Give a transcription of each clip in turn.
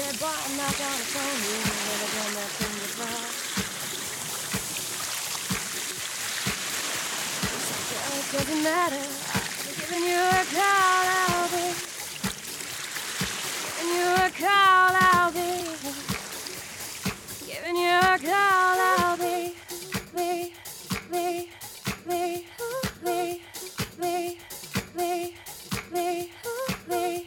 said. Boy, I'm not gonna phone you, never done that thing before. Girl, it doesn't matter, I'm giving you a call, I'll be. Giving you a call, I'll be. Giving you a call, be. Be, be, be, be, be, be, be, be, be,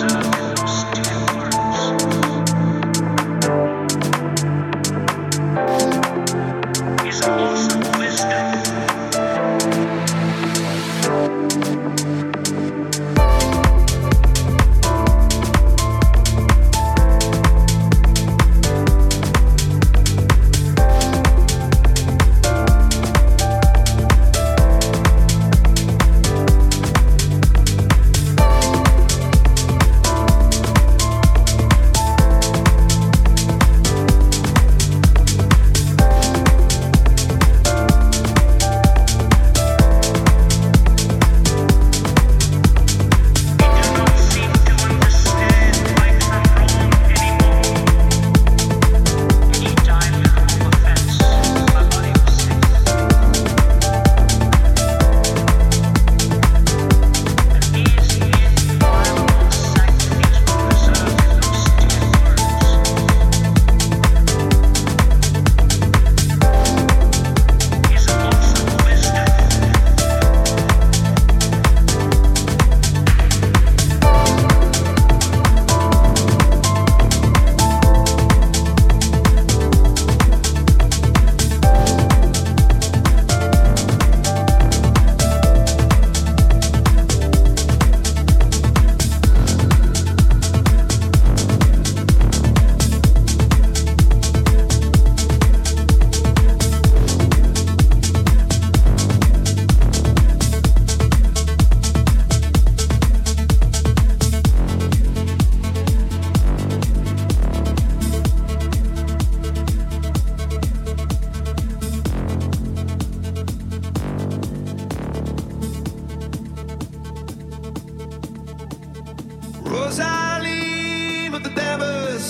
yourself.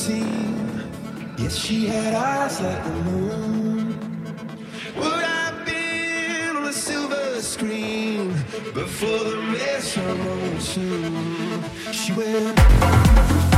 seem. Yes, she had eyes like the moon. Would I have been on a silver screen before the rest are soon? She went.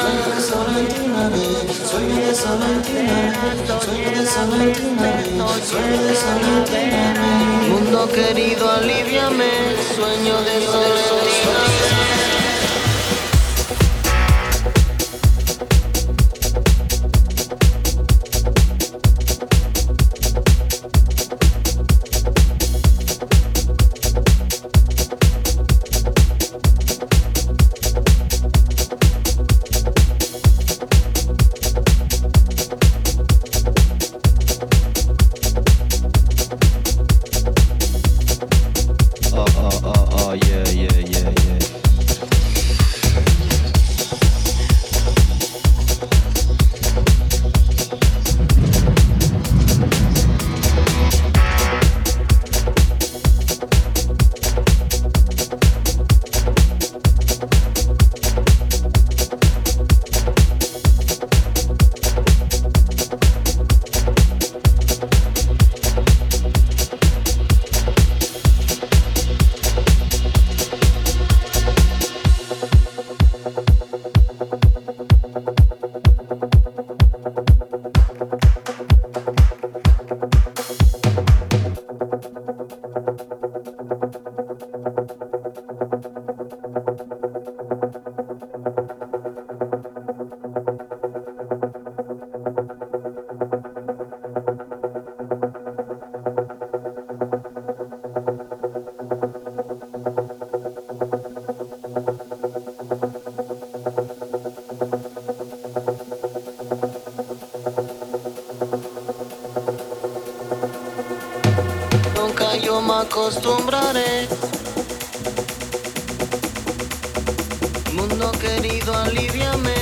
Sueño solamente una vez, sueño de solamente una vez, sueño de solamente una vez, sueño de solamente una vez. Mundo querido, aliviame, sueño de solamente una vez. acostumbraré. Mundo querido, aliviame.